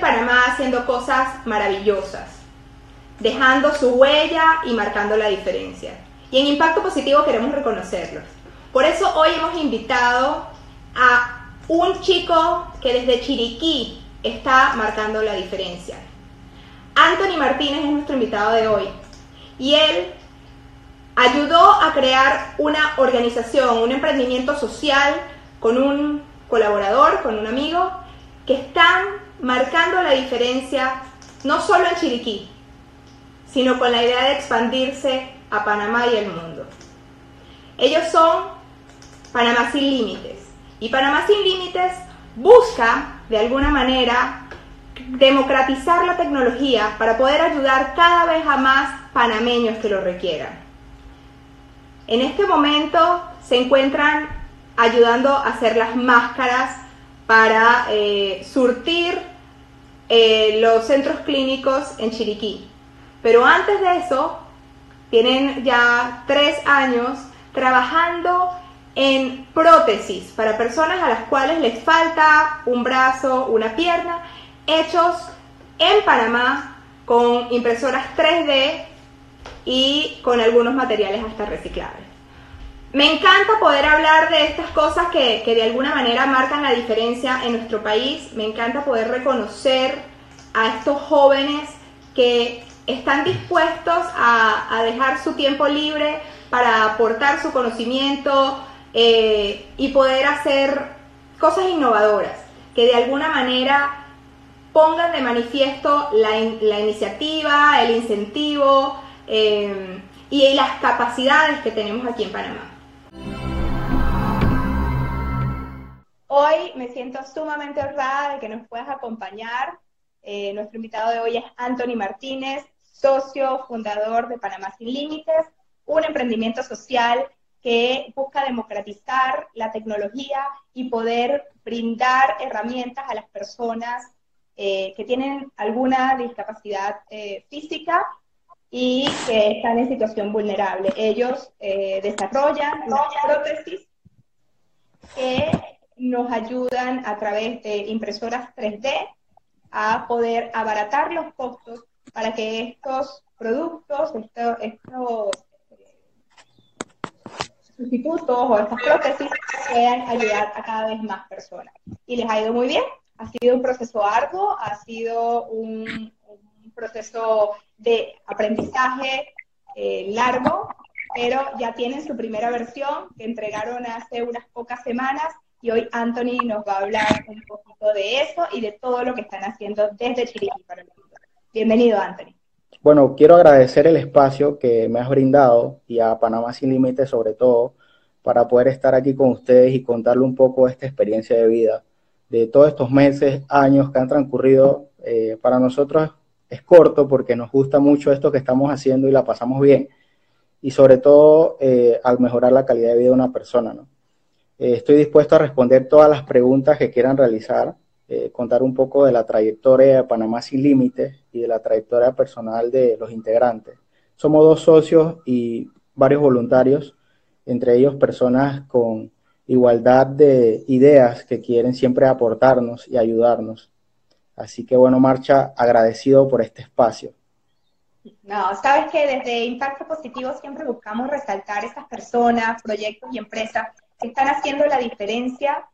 Panamá haciendo cosas maravillosas, dejando su huella y marcando la diferencia. Y en Impacto Positivo queremos reconocerlos. Por eso hoy hemos invitado a un chico que desde Chiriquí está marcando la diferencia. Anthony Martínez es nuestro invitado de hoy. Y él ayudó a crear una organización, un emprendimiento social con un colaborador, con un amigo, que están marcando la diferencia no solo en Chiriquí, sino con la idea de expandirse a Panamá y el mundo. Ellos son Panamá sin límites. Y Panamá sin límites busca, de alguna manera, democratizar la tecnología para poder ayudar cada vez a más panameños que lo requieran. En este momento se encuentran ayudando a hacer las máscaras para eh, surtir eh, los centros clínicos en Chiriquí. Pero antes de eso, tienen ya tres años trabajando en prótesis para personas a las cuales les falta un brazo, una pierna, hechos en Panamá con impresoras 3D y con algunos materiales hasta reciclables. Me encanta poder hablar de estas cosas que, de alguna manera marcan la diferencia en nuestro país. Me encanta poder reconocer a estos jóvenes que están dispuestos a, dejar su tiempo libre para aportar su conocimiento eh, y poder hacer cosas innovadoras que de alguna manera pongan de manifiesto la, iniciativa, el incentivo eh, y las capacidades que tenemos aquí en Panamá. Hoy me siento sumamente honrada de que nos puedas acompañar. Eh, nuestro invitado de hoy es Anthony Martínez, socio fundador de Panamá Sin Límites, un emprendimiento social que busca democratizar la tecnología y poder brindar herramientas a las personas eh, que tienen alguna discapacidad eh, física y que están en situación vulnerable. Ellos desarrollan prótesis que nos ayudan a través de impresoras 3D a poder abaratar los costos para que estos productos, estos, estos sustitutos o estas prótesis puedan ayudar a cada vez más personas. Y les ha ido muy bien. Ha sido un proceso arduo, ha sido un, proceso de aprendizaje eh, largo, pero ya tienen su primera versión que entregaron hace unas pocas semanas y hoy Anthony nos va a hablar un poquito de eso y de todo lo que están haciendo desde Chiriquí para el mundo. Bienvenido, Anthony. Bueno, quiero agradecer el espacio que me has brindado y a Panamá Sin Límites sobre todo para poder estar aquí con ustedes y contarle un poco esta experiencia de vida de todos estos meses, años que han transcurrido. Eh, para nosotros es corto porque nos gusta mucho esto que estamos haciendo y la pasamos bien. Y sobre todo eh, al mejorar la calidad de vida de una persona, ¿no? Eh, estoy dispuesto a responder todas las preguntas que quieran realizar, eh, contar un poco de la trayectoria de Panamá Sin Límites y de la trayectoria personal de los integrantes. Somos dos socios y varios voluntarios, entre ellos personas con igualdad de ideas que quieren siempre aportarnos y ayudarnos. Así que bueno, Marcha, agradecido por este espacio. No, sabes que desde Impacto Positivo siempre buscamos resaltar estas personas, proyectos y empresas que están haciendo la diferencia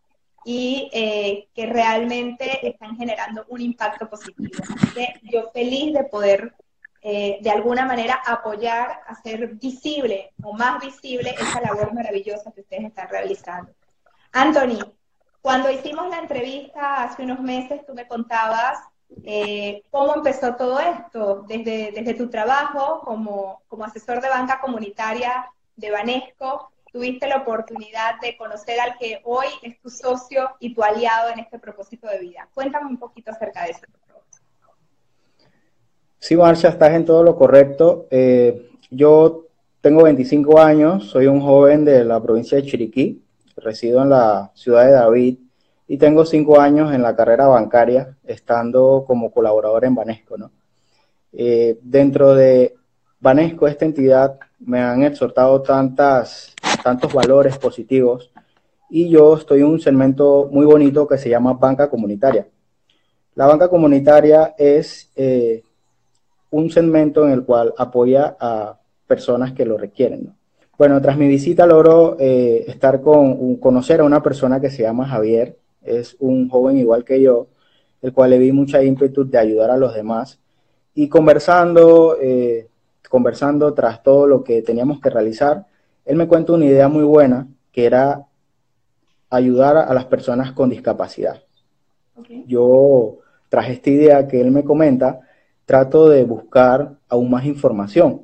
y eh, que realmente están generando un impacto positivo. Así que yo feliz de poder eh, de alguna manera apoyar, hacer visible o más visible esa labor maravillosa que ustedes están realizando. Anthony, cuando hicimos la entrevista hace unos meses, tú me contabas eh, cómo empezó todo esto, desde, desde tu trabajo como, como asesor de banca comunitaria de Banesco, tuviste la oportunidad de conocer al que hoy es tu socio y tu aliado en este propósito de vida. Cuéntame un poquito acerca de eso. Sí, Marcia, estás en todo lo correcto. Eh, yo tengo 25 años, soy un joven de la provincia de Chiriquí, resido en la ciudad de David y tengo 5 años en la carrera bancaria, estando como colaborador en Banesco. ¿no? Eh, dentro de Banesco, esta entidad, me han exhortado tantas tantos valores positivos y yo estoy en un segmento muy bonito que se llama banca comunitaria. La banca comunitaria es eh, un segmento en el cual apoya a personas que lo requieren. Bueno, tras mi visita logró eh, estar con, conocer a una persona que se llama Javier, es un joven igual que yo, el cual le vi mucha ímpetu de ayudar a los demás. Y conversando, eh, conversando tras todo lo que teníamos que realizar, él me cuenta una idea muy buena, que era ayudar a las personas con discapacidad. Yo, tras esta idea que él me comenta, trato de buscar aún más información.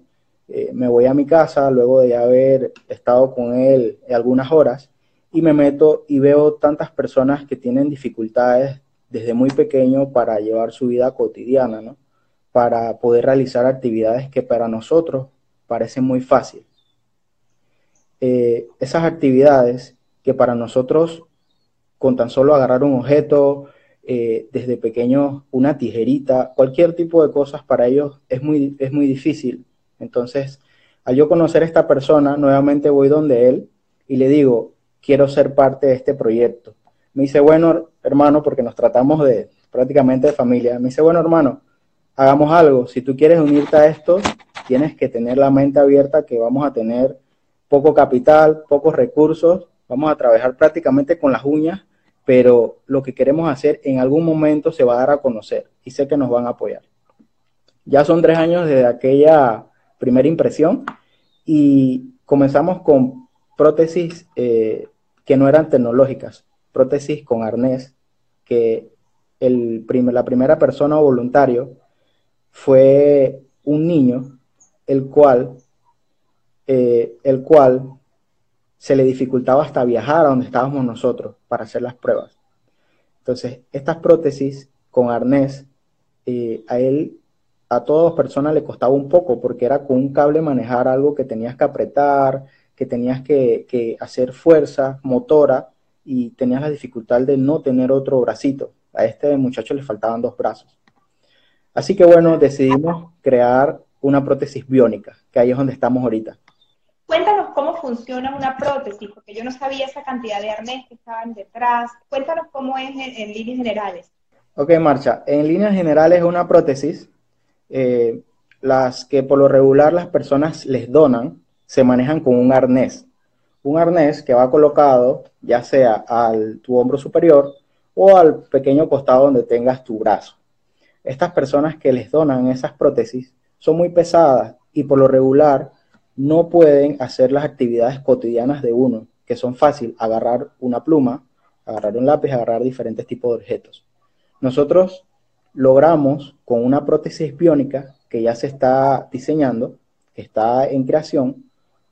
Eh, me voy a mi casa luego de haber estado con él algunas horas y me meto y veo tantas personas que tienen dificultades desde muy pequeño para llevar su vida cotidiana, ¿no? Para poder realizar actividades que para nosotros parecen muy fáciles. Eh, esas actividades que para nosotros, con tan solo agarrar un objeto, eh, desde pequeño una tijerita, cualquier tipo de cosas para ellos es muy, es muy difícil. Entonces, al yo conocer a esta persona, nuevamente voy donde él y le digo, quiero ser parte de este proyecto. Me dice, bueno, hermano, porque nos tratamos de prácticamente de familia, me dice, bueno, hermano, hagamos algo. Si tú quieres unirte a esto, tienes que tener la mente abierta que vamos a tener poco capital, pocos recursos, vamos a trabajar prácticamente con las uñas pero lo que queremos hacer en algún momento se va a dar a conocer y sé que nos van a apoyar. Ya son tres años desde aquella primera impresión y comenzamos con prótesis eh, que no eran tecnológicas, prótesis con arnés, que el la primera persona voluntario fue un niño, el cual, eh, el cual se le dificultaba hasta viajar a donde estábamos nosotros para hacer las pruebas. Entonces, estas prótesis con arnés, eh, a él, a todas personas le costaba un poco porque era con un cable manejar algo que tenías que apretar, que tenías que, hacer fuerza motora y tenías la dificultad de no tener otro bracito. A este muchacho le faltaban dos brazos. Así que bueno, decidimos crear una prótesis biónica, que ahí es donde estamos ahorita. Funciona una prótesis, porque yo no sabía esa cantidad de arnés que estaban detrás. Cuéntanos cómo es en, líneas generales. Ok, Marcha. En líneas generales una prótesis, eh, las que por lo regular las personas les donan, se manejan con un arnés. Un arnés que va colocado ya sea al tu hombro superior o al pequeño costado donde tengas tu brazo. Estas personas que les donan esas prótesis son muy pesadas y por lo regular no pueden hacer las actividades cotidianas de uno, que son fácil, agarrar una pluma, agarrar un lápiz, agarrar diferentes tipos de objetos. Nosotros logramos con una prótesis biónica que ya se está diseñando, que está en creación,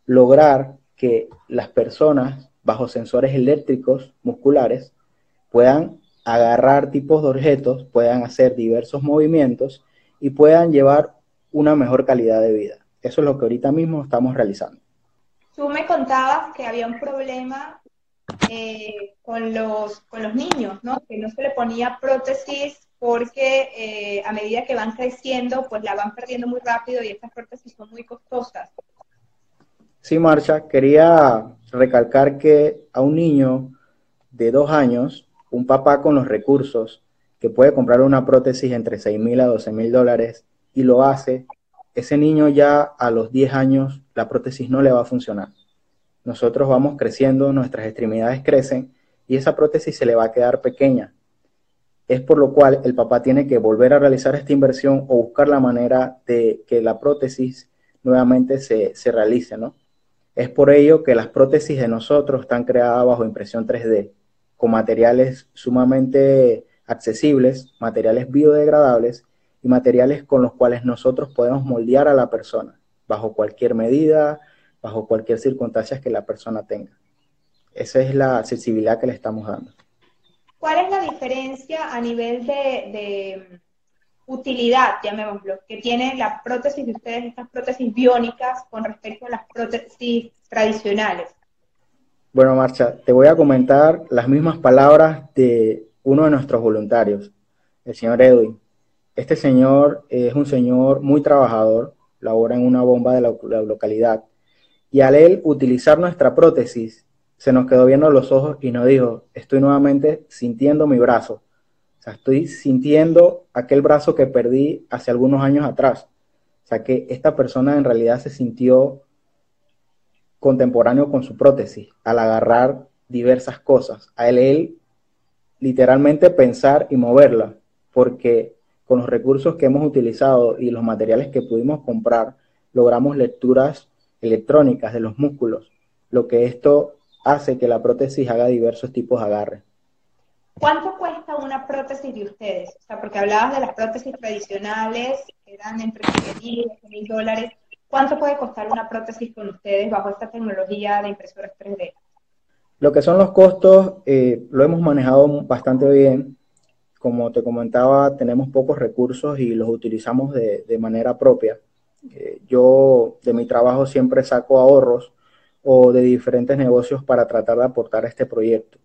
lograr que las personas bajo sensores eléctricos musculares puedan agarrar tipos de objetos, puedan hacer diversos movimientos y puedan llevar una mejor calidad de vida. Eso es lo que ahorita mismo estamos realizando. Tú me contabas que había un problema eh, con, los, con los niños, ¿no? Que no se le ponía prótesis porque eh, a medida que van creciendo, pues la van perdiendo muy rápido y estas prótesis son muy costosas. Sí, Marcha, quería recalcar que a un niño de dos años, un papá con los recursos que puede comprar una prótesis entre 6 mil a 12 mil dólares y lo hace, ese niño ya a los 10 años la prótesis no le va a funcionar. Nosotros vamos creciendo, nuestras extremidades crecen y esa prótesis se le va a quedar pequeña. Es por lo cual el papá tiene que volver a realizar esta inversión o buscar la manera de que la prótesis nuevamente se, se realice, ¿no? Es por ello que las prótesis de nosotros están creadas bajo impresión 3D, con materiales sumamente accesibles, materiales biodegradables y materiales con los cuales nosotros podemos moldear a la persona, bajo cualquier medida, bajo cualquier circunstancia que la persona tenga. Esa es la accesibilidad que le estamos dando. ¿Cuál es la diferencia a nivel de, utilidad, llamémoslo, que tiene la prótesis de ustedes, estas prótesis biónicas, con respecto a las prótesis tradicionales? Bueno, Marcha, te voy a comentar las mismas palabras de uno de nuestros voluntarios, el señor Edwin. Este señor es un señor muy trabajador, labora en una bomba de la, localidad. Y al él utilizar nuestra prótesis, se nos quedó viendo los ojos y nos dijo, estoy nuevamente sintiendo mi brazo. O sea, estoy sintiendo aquel brazo que perdí hace algunos años atrás. O sea, que esta persona en realidad se sintió contemporáneo con su prótesis al agarrar diversas cosas. A él, él literalmente pensar y moverla, porque con los recursos que hemos utilizado y los materiales que pudimos comprar, logramos lecturas electrónicas de los músculos, lo que esto hace que la prótesis haga diversos tipos de agarre. ¿Cuánto cuesta una prótesis de ustedes? O sea, porque hablabas de las prótesis tradicionales, que eran entre 10 y mil dólares. ¿Cuánto puede costar una prótesis con ustedes bajo esta tecnología de impresoras 3D? Lo que son los costos, eh, lo hemos manejado bastante bien. Como te comentaba, tenemos pocos recursos y los utilizamos de, manera propia. Eh, yo de mi trabajo siempre saco ahorros o de diferentes negocios para tratar de aportar a este proyecto.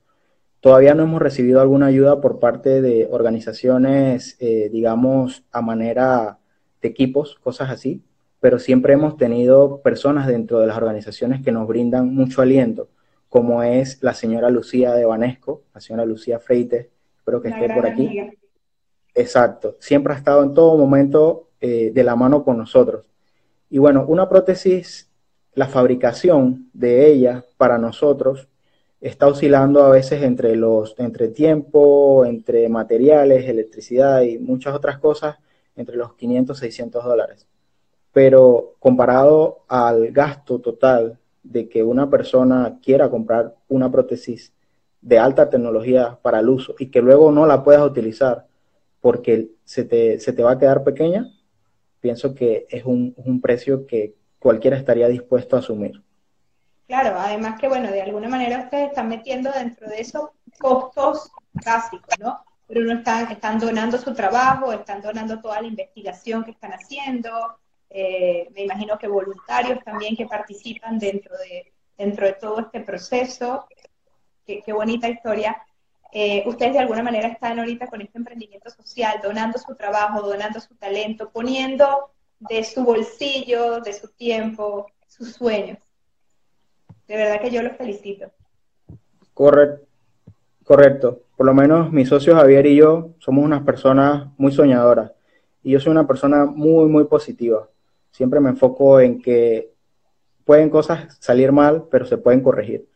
Todavía no hemos recibido alguna ayuda por parte de organizaciones, eh, digamos, a manera de equipos, cosas así, pero siempre hemos tenido personas dentro de las organizaciones que nos brindan mucho aliento, como es la señora Lucía de Banesco, la señora Lucía Freites, espero que esté por aquí. Exacto, siempre ha estado en todo momento eh, de la mano con nosotros. Y bueno, una prótesis, la fabricación de ella para nosotros está oscilando a veces entre los entre tiempo, entre materiales, electricidad y muchas otras cosas, entre los 500 600 dólares. Pero comparado al gasto total de que una persona quiera comprar una prótesis de alta tecnología para el uso y que luego no la puedas utilizar porque se te, se te va a quedar pequeña, pienso que es un, un precio que cualquiera estaría dispuesto a asumir. Claro, además que, bueno, de alguna manera ustedes están metiendo dentro de esos costos básicos, ¿no? Pero no están, están donando su trabajo, están donando toda la investigación que están haciendo, eh, me imagino que voluntarios también que participan dentro de, dentro de todo este proceso. Qué, bonita historia. Eh, ustedes de alguna manera están ahorita con este emprendimiento social, donando su trabajo, donando su talento, poniendo de su bolsillo, de su tiempo, sus sueños. De verdad que yo los felicito. Correcto. Correcto. Por lo menos mi socio Javier y yo somos unas personas muy soñadoras. Y yo soy una persona muy, muy positiva. Siempre me enfoco en que pueden cosas salir mal, pero se pueden corregir.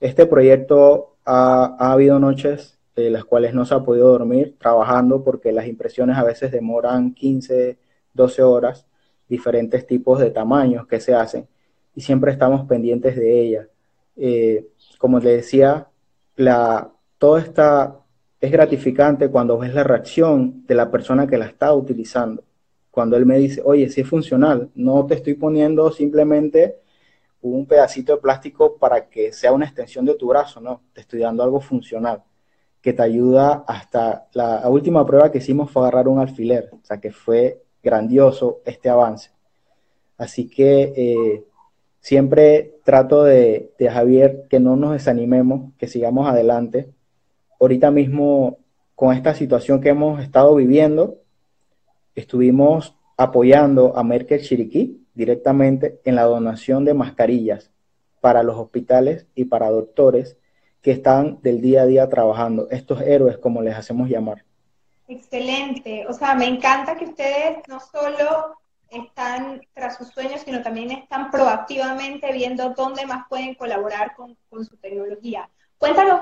Este proyecto ha, ha habido noches en las cuales no se ha podido dormir trabajando porque las impresiones a veces demoran 15, 12 horas, diferentes tipos de tamaños que se hacen y siempre estamos pendientes de ella. Eh, como le decía, la, todo está, es gratificante cuando ves la reacción de la persona que la está utilizando. Cuando él me dice, oye, si es funcional, no te estoy poniendo simplemente un pedacito de plástico para que sea una extensión de tu brazo, no, te estoy dando algo funcional que te ayuda hasta la, última prueba que hicimos fue agarrar un alfiler, o sea que fue grandioso este avance. Así que eh, Siempre trato de, Javier que no nos desanimemos, que sigamos adelante. Ahorita mismo, con esta situación que hemos estado viviendo, estuvimos apoyando a Merkel Chiriquí directamente en la donación de mascarillas para los hospitales y para doctores que están del día a día trabajando, estos héroes como les hacemos llamar. Excelente, o sea, me encanta que ustedes no solo están tras sus sueños, sino también están proactivamente viendo dónde más pueden colaborar con, su tecnología. Cuéntanos,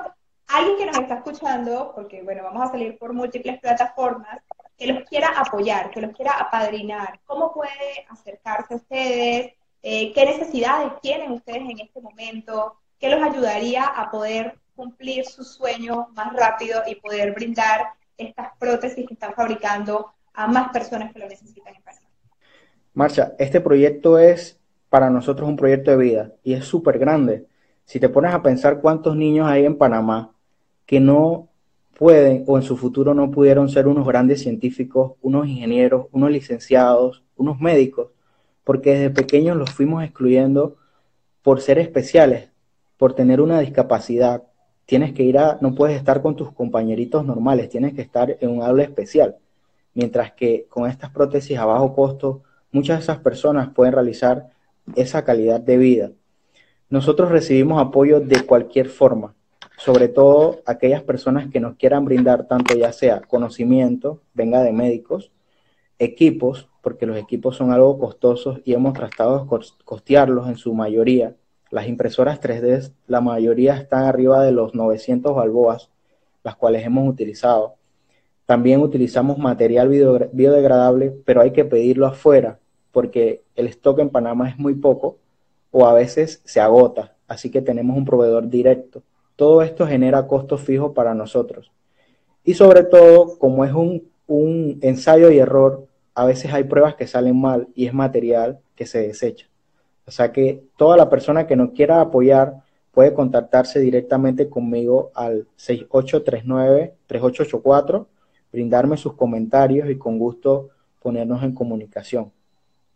alguien que nos está escuchando, porque bueno, vamos a salir por múltiples plataformas, que los quiera apoyar, que los quiera apadrinar, ¿cómo puede acercarse a ustedes? Eh, ¿Qué necesidades tienen ustedes en este momento? ¿Qué los ayudaría a poder cumplir su sueño más rápido y poder brindar estas prótesis que están fabricando a más personas que lo necesitan en Panamá? Marcha, este proyecto es para nosotros un proyecto de vida y es súper grande. Si te pones a pensar cuántos niños hay en Panamá que no pueden o en su futuro no pudieron ser unos grandes científicos, unos ingenieros, unos licenciados, unos médicos, porque desde pequeños los fuimos excluyendo por ser especiales, por tener una discapacidad. Tienes que ir a, no puedes estar con tus compañeritos normales, tienes que estar en un aula especial. Mientras que con estas prótesis a bajo costo, muchas de esas personas pueden realizar esa calidad de vida. Nosotros recibimos apoyo de cualquier forma. Sobre todo aquellas personas que nos quieran brindar tanto ya sea conocimiento, venga de médicos, equipos, porque los equipos son algo costosos y hemos tratado de costearlos en su mayoría. Las impresoras 3D, la mayoría están arriba de los 900 balboas, las cuales hemos utilizado. También utilizamos material biodegradable, pero hay que pedirlo afuera porque el stock en Panamá es muy poco o a veces se agota, así que tenemos un proveedor directo. Todo esto genera costos fijos para nosotros. Y sobre todo, como es un, un ensayo y error, a veces hay pruebas que salen mal y es material que se desecha. O sea que toda la persona que nos quiera apoyar puede contactarse directamente conmigo al 6839-3884, brindarme sus comentarios y con gusto ponernos en comunicación.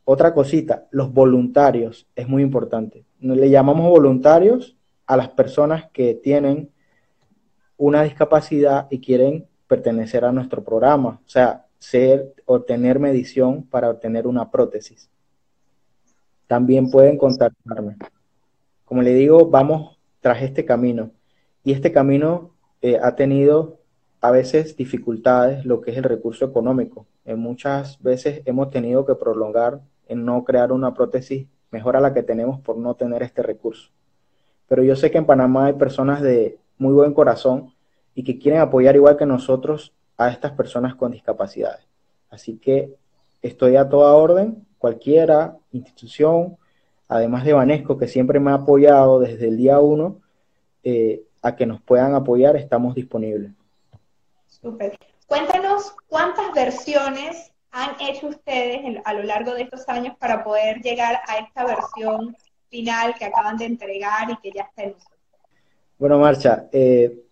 Otra cosita, los voluntarios es muy importante. Le llamamos voluntarios a las personas que tienen una discapacidad y quieren pertenecer a nuestro programa. O sea, ser, obtener medición para obtener una prótesis. También pueden contactarme. Como le digo, vamos tras este camino. Y este camino eh, ha tenido a veces dificultades, lo que es el recurso económico. En muchas veces hemos tenido que prolongar en no crear una prótesis mejor a la que tenemos por no tener este recurso. Pero yo sé que en Panamá hay personas de muy buen corazón y que quieren apoyar igual que nosotros a estas personas con discapacidades. Así que estoy a toda orden, cualquiera institución, además de Vanesco, que siempre me ha apoyado desde el día uno, eh, a que nos puedan apoyar, estamos disponibles. Súper. Cuéntanos cuántas versiones han hecho ustedes a lo largo de estos años para poder llegar a esta versión final que acaban de entregar y que ya está en uso. Bueno, Marcha, eh,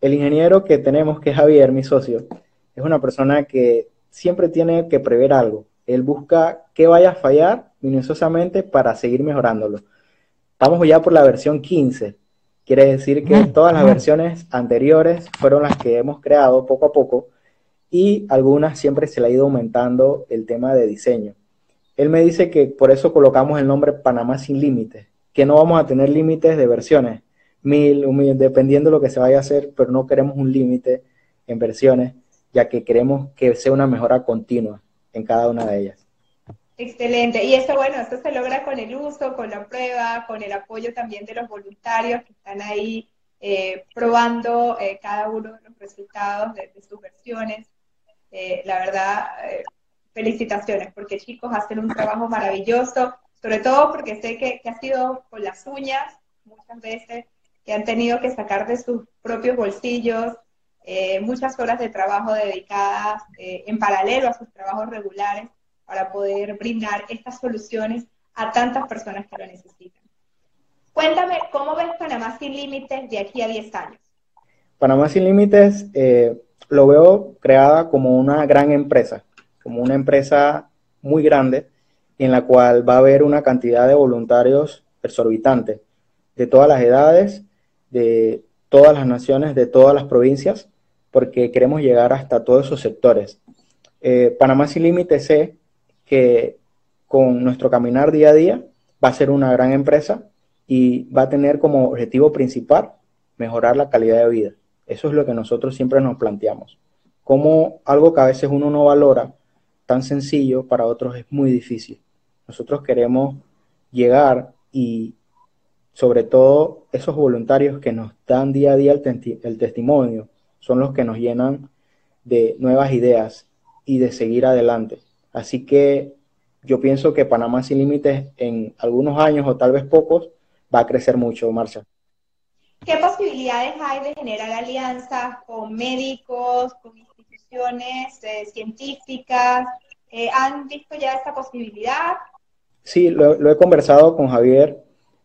el ingeniero que tenemos, que es Javier, mi socio, es una persona que siempre tiene que prever algo. Él busca qué vaya a fallar minuciosamente para seguir mejorándolo. Estamos ya por la versión 15. Quiere decir que todas las versiones anteriores fueron las que hemos creado poco a poco y algunas siempre se le ha ido aumentando el tema de diseño. Él me dice que por eso colocamos el nombre Panamá sin límites, que no vamos a tener límites de versiones, mil, mil, dependiendo de lo que se vaya a hacer, pero no queremos un límite en versiones, ya que queremos que sea una mejora continua en cada una de ellas. Excelente. Y esto, bueno, esto se logra con el uso, con la prueba, con el apoyo también de los voluntarios que están ahí eh, probando eh, cada uno de los resultados de, sus versiones. Eh, la verdad, felicitaciones, porque chicos hacen un trabajo maravilloso, sobre todo porque sé que, que ha sido con las uñas muchas veces, que han tenido que sacar de sus propios bolsillos eh, muchas horas de trabajo dedicadas eh, en paralelo a sus trabajos regulares para poder brindar estas soluciones a tantas personas que lo necesitan. Cuéntame, ¿cómo ves Panamá sin límites de aquí a 10 años? Panamá sin límites eh, lo veo creada como una gran empresa, como una empresa muy grande en la cual va a haber una cantidad de voluntarios exorbitante de todas las edades, de todas las naciones, de todas las provincias, porque queremos llegar hasta todos esos sectores. Eh, Panamá Sin Límites sé que con nuestro caminar día a día va a ser una gran empresa y va a tener como objetivo principal mejorar la calidad de vida. Eso es lo que nosotros siempre nos planteamos. Como algo que a veces uno no valora, tan sencillo, para otros es muy difícil. Nosotros queremos llegar y sobre todo esos voluntarios que nos dan día a día el, testimonio, son los que nos llenan de nuevas ideas y de seguir adelante. Así que yo pienso que Panamá sin límites en algunos años o tal vez pocos va a crecer mucho, Marcia. ¿Qué posibilidades hay de generar alianzas con médicos, con eh, científicas? Eh, ¿Han visto ya esta posibilidad? Sí, lo, he conversado con Javier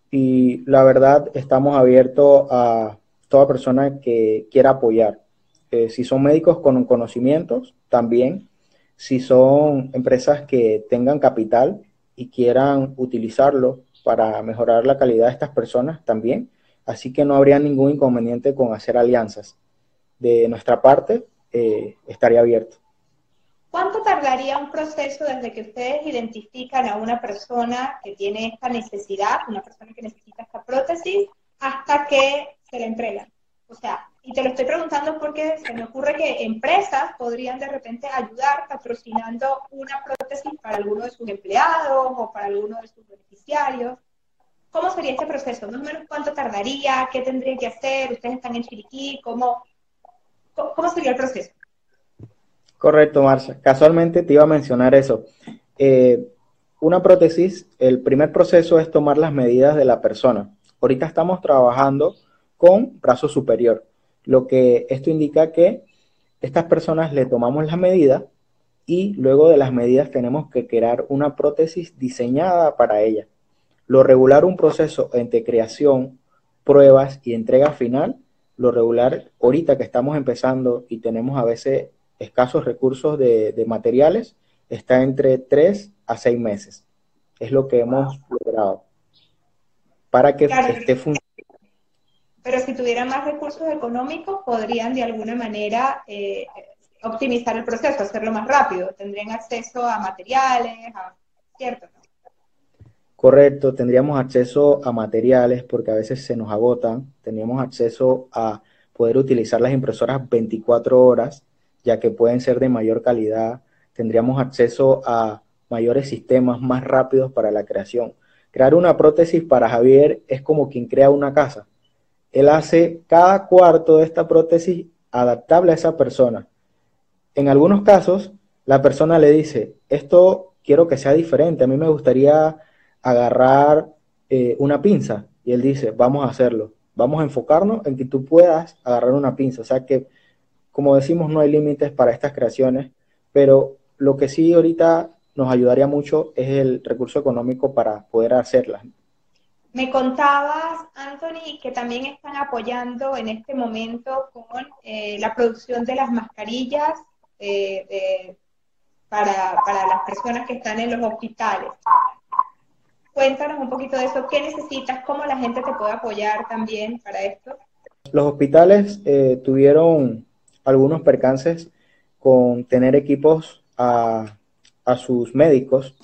y la verdad estamos abiertos a toda persona que quiera apoyar. Eh, si son médicos con conocimientos, también. Si son empresas que tengan capital y quieran utilizarlo para mejorar la calidad de estas personas, también. Así que no habría ningún inconveniente con hacer alianzas. De nuestra parte, eh, estaría abierto. ¿Cuánto tardaría un proceso desde que ustedes identifican a una persona que tiene esta necesidad, una persona que necesita esta prótesis, hasta que se le entrega? O sea, y te lo estoy preguntando porque se me ocurre que empresas podrían de repente ayudar patrocinando una prótesis para alguno de sus empleados o para alguno de sus beneficiarios. ¿Cómo sería este proceso? Más o menos cuánto tardaría, qué tendría que hacer, ustedes están en Chiriquí, ¿cómo, cómo sería el proceso? Correcto, Marcia. Casualmente te iba a mencionar eso. Eh, una prótesis, el primer proceso es tomar las medidas de la persona. Ahorita estamos trabajando con brazo superior, lo que esto indica que estas personas le tomamos la medida y luego de las medidas tenemos que crear una prótesis diseñada para ella. Lo regular un proceso entre creación, pruebas y entrega final, lo regular ahorita que estamos empezando y tenemos a veces escasos recursos de, materiales, está entre 3 a 6 meses. Es lo que hemos logrado para que esté funcionando. Pero si tuvieran más recursos económicos, podrían de alguna manera eh, optimizar el proceso, hacerlo más rápido. Tendrían acceso a materiales, a, ¿cierto? Correcto, tendríamos acceso a materiales porque a veces se nos agotan. Tendríamos acceso a poder utilizar las impresoras 24 horas ya que pueden ser de mayor calidad, tendríamos acceso a mayores sistemas más rápidos para la creación. Crear una prótesis para Javier es como quien crea una casa. Él hace cada cuarto de esta prótesis adaptable a esa persona. En algunos casos, la persona le dice, esto quiero que sea diferente, a mí me gustaría agarrar eh, una pinza. Y él dice, vamos a hacerlo, vamos a enfocarnos en que tú puedas agarrar una pinza. O sea que como decimos, no hay límites para estas creaciones, pero lo que sí ahorita nos ayudaría mucho es el recurso económico para poder hacerlas. Me contabas, Anthony, que también están apoyando en este momento con eh, la producción de las mascarillas eh, para, para las personas que están en los hospitales. Cuéntanos un poquito de eso. ¿Qué necesitas? ¿Cómo la gente te puede apoyar también para esto? Los hospitales eh, tuvieron algunos percances con tener equipos a, sus médicos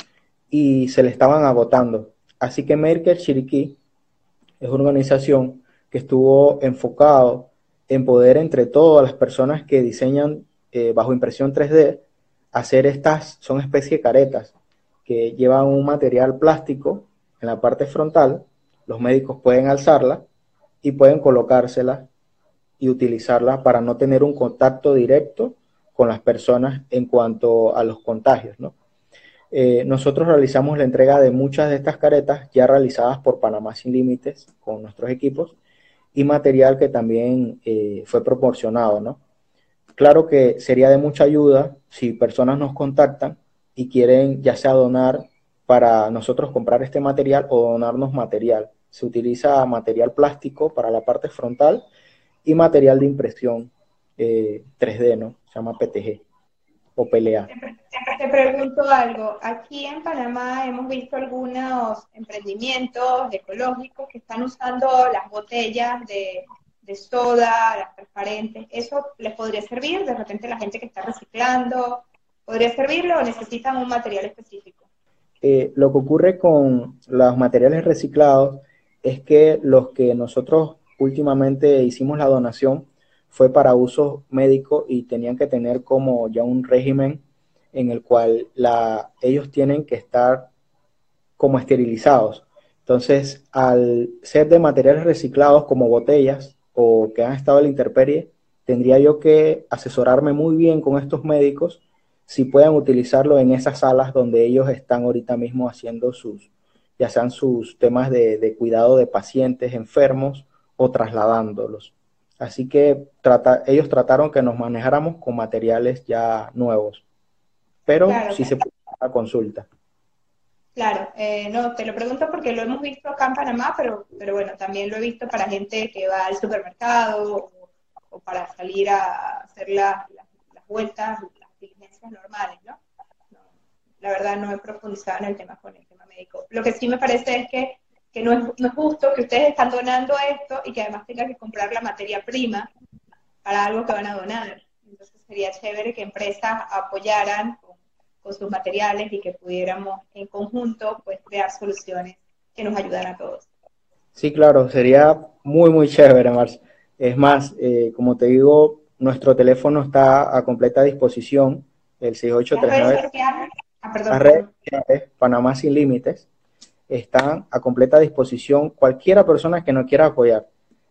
y se le estaban agotando. Así que Merkel Chiriquí es una organización que estuvo enfocado en poder entre todas las personas que diseñan eh, bajo impresión 3D hacer estas, son especie de caretas que llevan un material plástico en la parte frontal, los médicos pueden alzarla y pueden colocársela y utilizarla para no tener un contacto directo con las personas en cuanto a los contagios. ¿no? Eh, nosotros realizamos la entrega de muchas de estas caretas ya realizadas por Panamá Sin Límites con nuestros equipos y material que también eh, fue proporcionado. ¿no? Claro que sería de mucha ayuda si personas nos contactan y quieren ya sea donar para nosotros comprar este material o donarnos material. Se utiliza material plástico para la parte frontal y material de impresión 3D, eh, ¿no? Se llama PTG o PLA. Te pregunto algo. Aquí en Panamá hemos visto algunos emprendimientos ecológicos que están usando las botellas de, soda, las transparentes. ¿Eso les podría servir? De repente la gente que está reciclando, ¿podría servirle o necesitan un material específico? Eh, lo que ocurre con los materiales reciclados es que los que nosotros últimamente hicimos la donación fue para uso médico y tenían que tener como ya un régimen en el cual ellos tienen que estar como esterilizados. Entonces, al ser de materiales reciclados como botellas o que han estado en la intemperie, tendría yo que asesorarme muy bien con estos médicos si puedan utilizarlo en esas salas donde ellos están ahorita mismo haciendo sus, ya sean sus temas de, de cuidado de pacientes enfermos o trasladándolos. Así que trata, ellos trataron que nos manejáramos con materiales ya nuevos, pero sí se puede a consulta. Claro, eh, no, te lo pregunto porque lo hemos visto acá en Panamá, pero, pero bueno, también lo he visto para gente que va al supermercado o, para salir a hacer las vueltas, las normales, ¿no? La verdad no he profundizado en el tema con el tema médico. Lo que sí me parece es que que no es, justo que ustedes están donando esto y que además tengan que comprar la materia prima para algo que van a donar. Entonces sería chévere que empresas apoyaran con, sus materiales y que pudiéramos en conjunto pues crear soluciones que nos ayudaran a todos. Sí, claro, sería muy, muy chévere, Marcia. Es más, eh, como te digo, nuestro teléfono está a completa disposición, el 6839. Ah, Las redes sociales, Panamá Sin Límites, están a completa disposición cualquiera persona que nos quiera apoyar,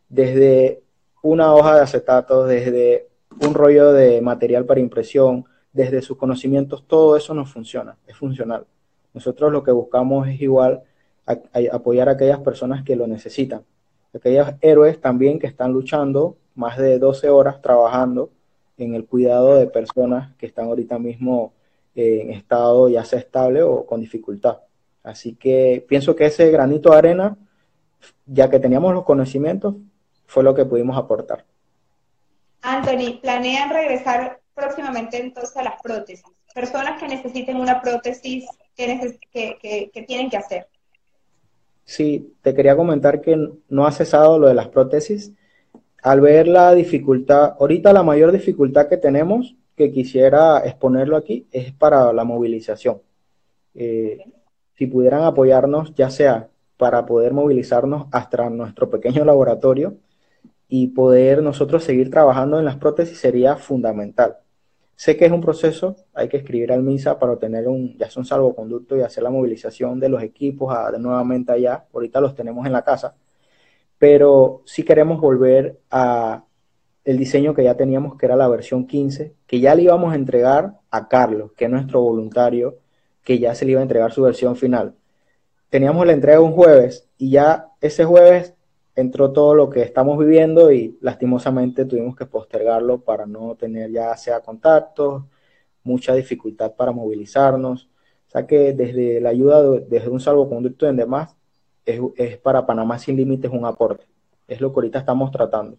desde una hoja de acetato, desde un rollo de material para impresión, desde sus conocimientos, todo eso nos funciona, es funcional. Nosotros lo que buscamos es igual apoyar a aquellas personas que lo necesitan, aquellos héroes también que están luchando más de 12 horas trabajando en el cuidado de personas que están ahorita mismo en estado ya sea estable o con dificultad. Así que pienso que ese granito de arena, ya que teníamos los conocimientos, fue lo que pudimos aportar. Anthony, ¿planean regresar próximamente entonces a las prótesis. Personas que necesiten una prótesis, ¿qué, tienen que hacer? Sí, te quería comentar que no ha cesado lo de las prótesis. Al ver la dificultad, ahorita la mayor dificultad que tenemos, que quisiera exponerlo aquí, es para la movilización. Eh, si pudieran apoyarnos, ya sea para poder movilizarnos hasta nuestro pequeño laboratorio y poder nosotros seguir trabajando en las prótesis sería fundamental. Sé que es un proceso, hay que escribir al MISA para obtener un, ya un salvoconducto y hacer la movilización de los equipos a, de nuevamente allá. Ahorita los tenemos en la casa, pero sí queremos volver a el diseño que ya teníamos, que era la versión 15, que ya le íbamos a entregar a Carlos, que es nuestro voluntario, que ya se le iba a entregar su versión final. Teníamos la entrega un jueves y ya ese jueves entró todo lo que estamos viviendo y lastimosamente tuvimos que postergarlo para no tener ya sea contactos, mucha dificultad para movilizarnos. O sea que desde la ayuda, desde un salvoconducto en demás, es, es para Panamá sin límites un aporte. Es lo que ahorita estamos tratando.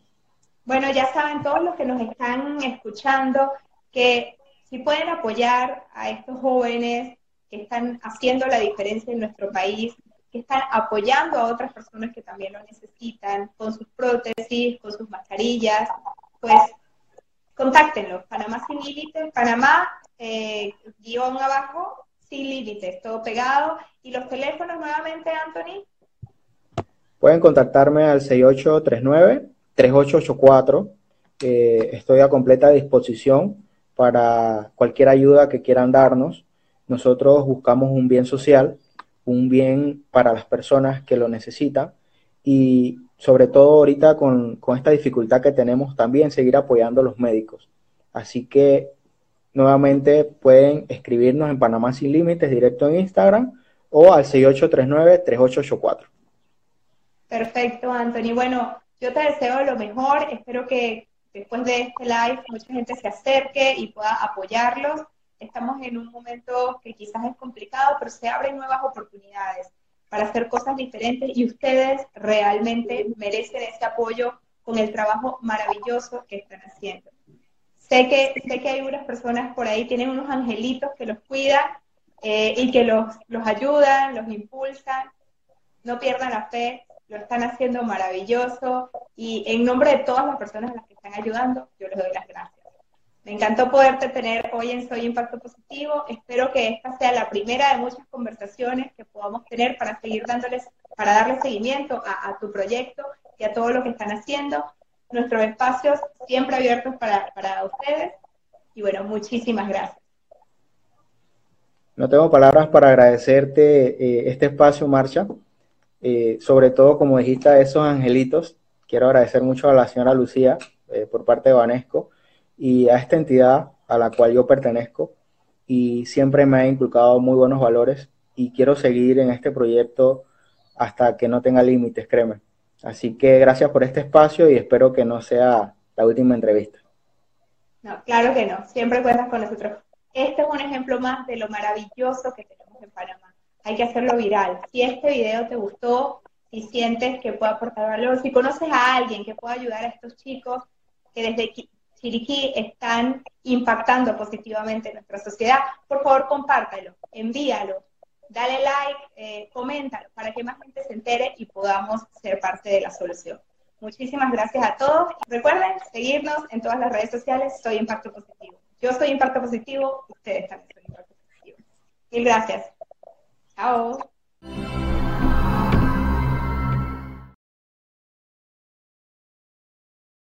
Bueno, ya saben todos los que nos están escuchando que si pueden apoyar a estos jóvenes que están haciendo la diferencia en nuestro país, que están apoyando a otras personas que también lo necesitan, con sus prótesis, con sus mascarillas, pues contáctenlos. Panamá sin límites, Panamá eh, guion abajo, sin límites, todo pegado. Y los teléfonos nuevamente, Anthony. Pueden contactarme al 6839-3884. Eh, estoy a completa disposición para cualquier ayuda que quieran darnos. Nosotros buscamos un bien social un bien para las personas que lo necesitan y sobre todo ahorita con, esta dificultad que tenemos también seguir apoyando a los médicos. Así que nuevamente pueden escribirnos en Panamá Sin Límites directo en Instagram o al 6839-3884. Perfecto, Anthony. Bueno, yo te deseo lo mejor. Espero que después de este live mucha gente se acerque y pueda apoyarlos estamos en un momento que quizás es complicado, pero se abren nuevas oportunidades para hacer cosas diferentes y ustedes realmente merecen ese apoyo con el trabajo maravilloso que están haciendo. Sé que, sé que hay unas personas por ahí, tienen unos angelitos que los cuidan eh, y que los, los ayudan, los impulsan. No pierdan la fe, lo están haciendo maravilloso y en nombre de todas las personas a las que están ayudando, yo les doy las gracias. Me encantó poderte tener hoy en Soy Impacto Positivo. Espero que esta sea la primera de muchas conversaciones que podamos tener para seguir dándoles, para darle seguimiento a, tu proyecto y a todo lo que están haciendo. Nuestros espacios siempre abiertos para, ustedes. Y bueno, muchísimas gracias. No tengo palabras para agradecerte eh, este espacio, Marcha. Eh, sobre todo, como dijiste, a esos angelitos. Quiero agradecer mucho a la señora Lucía eh, por parte de Vanesco y a esta entidad a la cual yo pertenezco y siempre me ha inculcado muy buenos valores y quiero seguir en este proyecto hasta que no tenga límites, créeme. Así que gracias por este espacio y espero que no sea la última entrevista. No, claro que no, siempre cuentas con nosotros. Este es un ejemplo más de lo maravilloso que tenemos en Panamá. Hay que hacerlo viral. Si este video te gustó, si sientes que puede aportar valor, si conoces a alguien que pueda ayudar a estos chicos que desde Chiriquí están impactando positivamente en nuestra sociedad, por favor compártalo, envíalo, dale like, eh, coméntalo para que más gente se entere y podamos ser parte de la solución. Muchísimas gracias a todos. Recuerden seguirnos en todas las redes sociales. Soy Impacto Positivo. Yo soy Impacto Positivo, ustedes también son Impacto Positivo. Mil gracias. Ciao.